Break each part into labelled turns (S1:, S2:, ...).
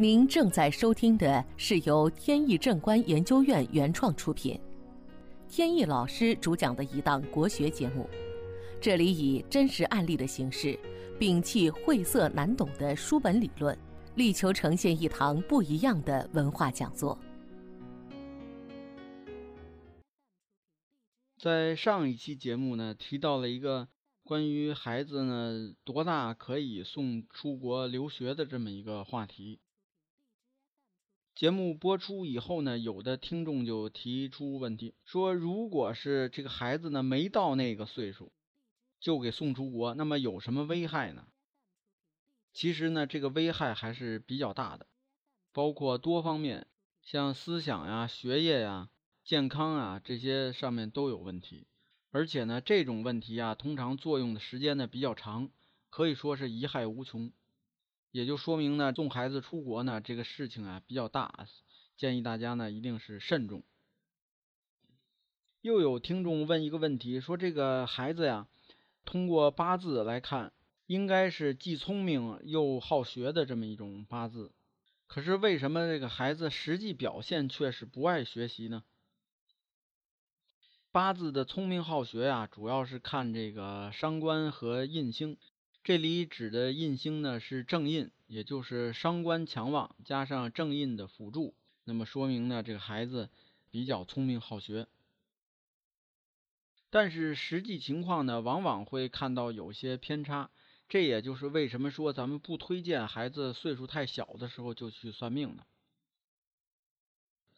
S1: 您正在收听的是由天意正观研究院原创出品，天意老师主讲的一档国学节目。这里以真实案例的形式，摒弃晦涩难懂的书本理论，力求呈现一堂不一样的文化讲座。
S2: 在上一期节目呢，提到了一个关于孩子呢多大可以送出国留学的这么一个话题。节目播出以后呢，有的听众就提出问题，说如果是这个孩子呢没到那个岁数，就给送出国，那么有什么危害呢？其实呢，这个危害还是比较大的，包括多方面，像思想呀、学业呀、健康啊这些上面都有问题，而且呢，这种问题啊，通常作用的时间呢比较长，可以说是贻害无穷。也就说明呢，送孩子出国呢，这个事情啊比较大，建议大家呢一定是慎重。又有听众问一个问题，说这个孩子呀，通过八字来看，应该是既聪明又好学的这么一种八字，可是为什么这个孩子实际表现却是不爱学习呢？八字的聪明好学呀，主要是看这个伤官和印星。这里指的印星呢是正印，也就是伤官强旺加上正印的辅助，那么说明呢这个孩子比较聪明好学。但是实际情况呢，往往会看到有些偏差，这也就是为什么说咱们不推荐孩子岁数太小的时候就去算命呢？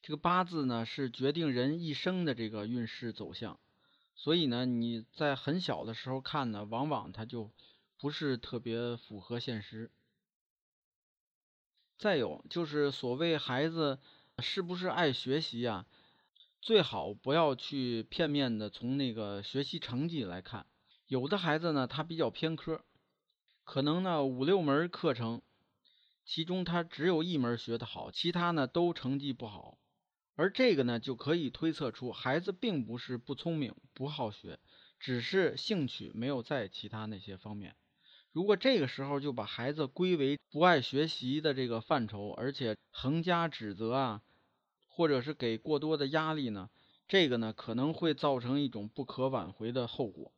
S2: 这个八字呢是决定人一生的这个运势走向，所以呢你在很小的时候看呢，往往他就。不是特别符合现实。再有就是所谓孩子是不是爱学习呀？最好不要去片面的从那个学习成绩来看。有的孩子呢，他比较偏科，可能呢五六门课程，其中他只有一门学得好，其他呢都成绩不好。而这个呢，就可以推测出孩子并不是不聪明、不好学，只是兴趣没有在其他那些方面。如果这个时候就把孩子归为不爱学习的这个范畴，而且横加指责啊，或者是给过多的压力呢，这个呢可能会造成一种不可挽回的后果，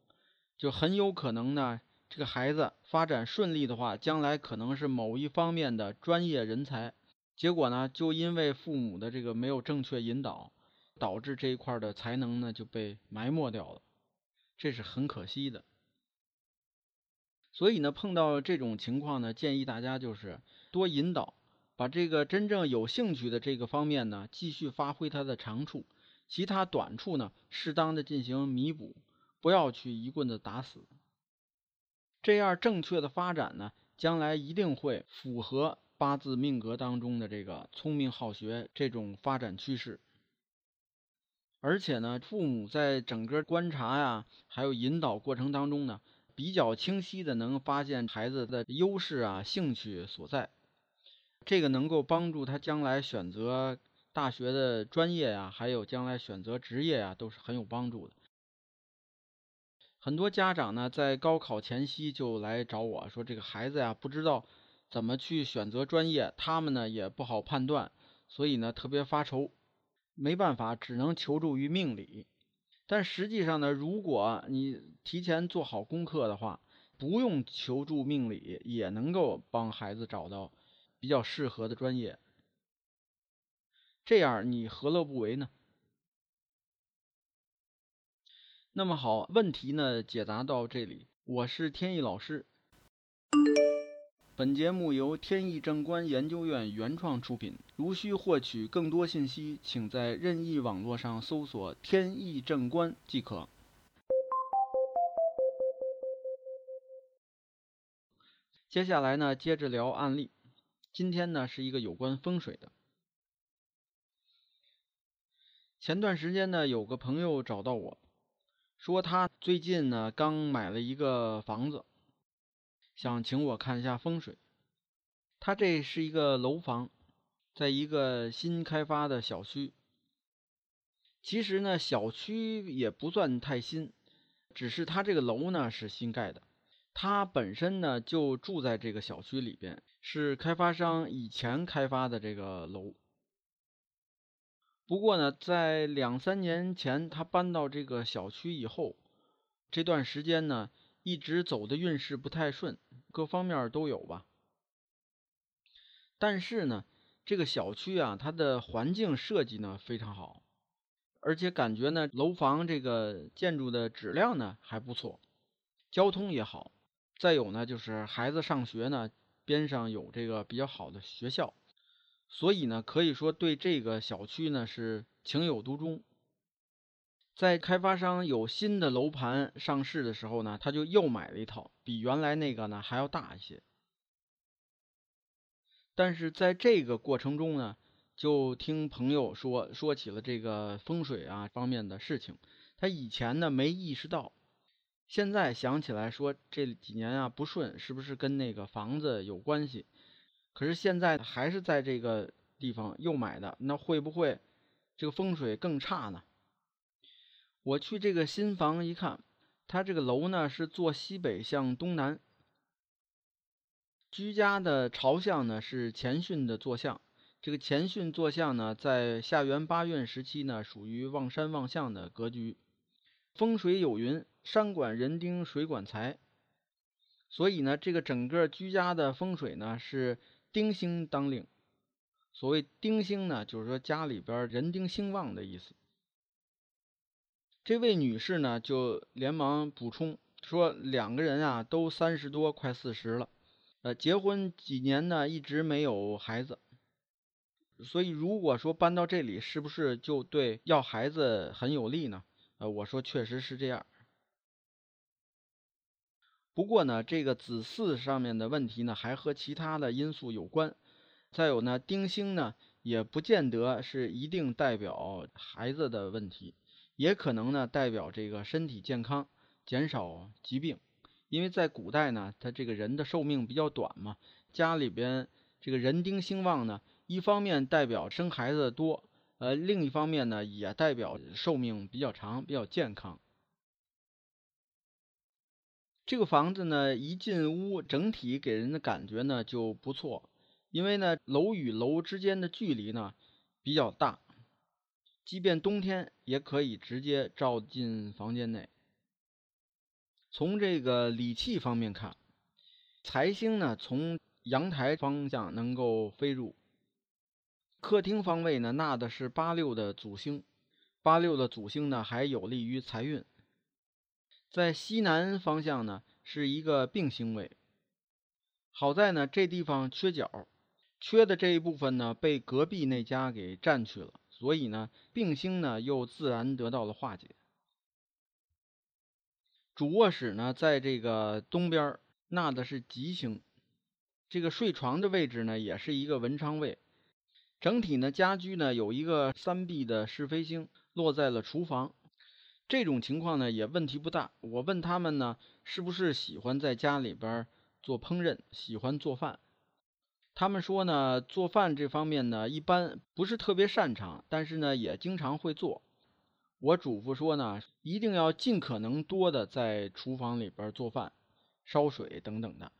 S2: 就很有可能呢，这个孩子发展顺利的话，将来可能是某一方面的专业人才，结果呢，就因为父母的这个没有正确引导，导致这一块的才能呢就被埋没掉了，这是很可惜的。所以呢，碰到这种情况呢，建议大家就是多引导，把这个真正有兴趣的这个方面呢，继续发挥它的长处，其他短处呢，适当的进行弥补，不要去一棍子打死。这样正确的发展呢，将来一定会符合八字命格当中的这个聪明好学这种发展趋势。而且呢，父母在整个观察呀，还有引导过程当中呢。比较清晰的能发现孩子的优势啊、兴趣所在，这个能够帮助他将来选择大学的专业呀，还有将来选择职业啊，都是很有帮助的。很多家长呢，在高考前夕就来找我说，这个孩子呀，不知道怎么去选择专业，他们呢也不好判断，所以呢特别发愁，没办法，只能求助于命理。但实际上呢，如果你提前做好功课的话，不用求助命理，也能够帮孩子找到比较适合的专业。这样你何乐不为呢？那么好，问题呢解答到这里，我是天意老师。本节目由天意正观研究院原创出品。如需获取更多信息，请在任意网络上搜索“天意正观”即可。接下来呢，接着聊案例。今天呢，是一个有关风水的。前段时间呢，有个朋友找到我说，他最近呢刚买了一个房子。想请我看一下风水。他这是一个楼房，在一个新开发的小区。其实呢，小区也不算太新，只是他这个楼呢是新盖的。他本身呢就住在这个小区里边，是开发商以前开发的这个楼。不过呢，在两三年前他搬到这个小区以后，这段时间呢一直走的运势不太顺，各方面都有吧。但是呢，这个小区啊，它的环境设计呢非常好，而且感觉呢楼房这个建筑的质量呢还不错，交通也好。再有呢，就是孩子上学呢，边上有这个比较好的学校，所以呢，可以说对这个小区呢是情有独钟。在开发商有新的楼盘上市的时候呢，他就又买了一套，比原来那个呢还要大一些。但是在这个过程中呢，就听朋友说说起了这个风水啊方面的事情。他以前呢没意识到，现在想起来说这几年啊不顺，是不是跟那个房子有关系？可是现在还是在这个地方又买的，那会不会这个风水更差呢？我去这个新房一看，它这个楼呢是坐西北向东南。居家的朝向呢是乾巽的坐向，这个乾巽坐向呢在下元八运时期呢属于望山望向的格局。风水有云：山管人丁，水管财。所以呢，这个整个居家的风水呢是丁星当令。所谓丁星呢，就是说家里边人丁兴旺的意思。这位女士呢就连忙补充说，两个人啊都三十多，快四十了。呃，结婚几年呢，一直没有孩子，所以如果说搬到这里，是不是就对要孩子很有利呢？呃，我说确实是这样。不过呢，这个子嗣上面的问题呢，还和其他的因素有关。再有呢，丁星呢，也不见得是一定代表孩子的问题，也可能呢代表这个身体健康，减少疾病。因为在古代呢，他这个人的寿命比较短嘛，家里边这个人丁兴旺呢，一方面代表生孩子多，呃，另一方面呢，也代表寿命比较长，比较健康。这个房子呢，一进屋，整体给人的感觉呢就不错，因为呢，楼与楼之间的距离呢比较大，即便冬天也可以直接照进房间内。从这个理气方面看，财星呢从阳台方向能够飞入客厅方位呢，纳的是八六的祖星，八六的祖星呢还有利于财运。在西南方向呢是一个病星位，好在呢这地方缺角，缺的这一部分呢被隔壁那家给占去了，所以呢病星呢又自然得到了化解。主卧室呢，在这个东边，纳的是吉星。这个睡床的位置呢，也是一个文昌位。整体呢，家居呢有一个三碧的是非星落在了厨房。这种情况呢，也问题不大。我问他们呢，是不是喜欢在家里边做烹饪，喜欢做饭？他们说呢，做饭这方面呢，一般不是特别擅长，但是呢，也经常会做。我嘱咐说呢，一定要尽可能多的在厨房里边做饭、烧水等等的，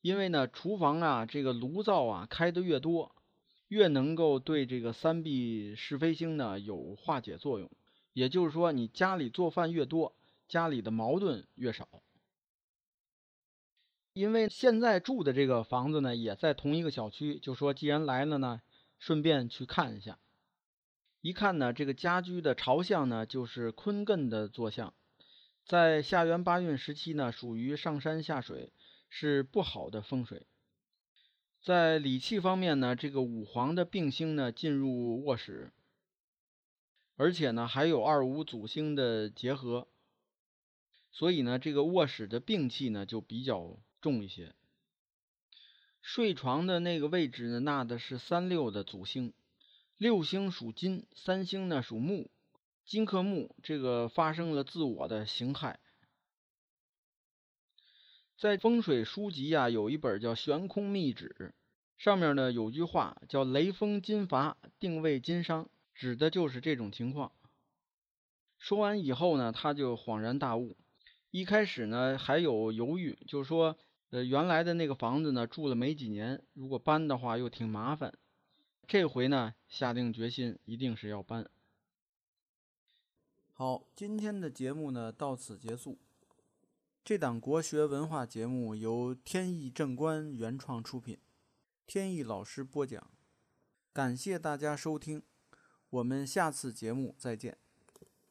S2: 因为呢，厨房啊，这个炉灶啊开的越多，越能够对这个三碧是非星呢有化解作用。也就是说，你家里做饭越多，家里的矛盾越少。因为现在住的这个房子呢，也在同一个小区，就说既然来了呢，顺便去看一下。一看呢，这个家居的朝向呢，就是坤艮的坐向，在下元八运时期呢，属于上山下水，是不好的风水。在理气方面呢，这个五黄的病星呢进入卧室，而且呢还有二五祖星的结合，所以呢这个卧室的病气呢就比较重一些。睡床的那个位置呢，纳的是三六的祖星。六星属金，三星呢属木，金克木，这个发生了自我的形害。在风水书籍啊，有一本叫《悬空秘旨》，上面呢有句话叫“雷锋金伐，定位金伤”，指的就是这种情况。说完以后呢，他就恍然大悟，一开始呢还有犹豫，就说，呃，原来的那个房子呢住了没几年，如果搬的话又挺麻烦。这回呢下定决心，一定是要搬。好，今天的节目呢到此结束。这档国学文化节目由天意正观原创出品，天意老师播讲。感谢大家收听，我们下次节目再见。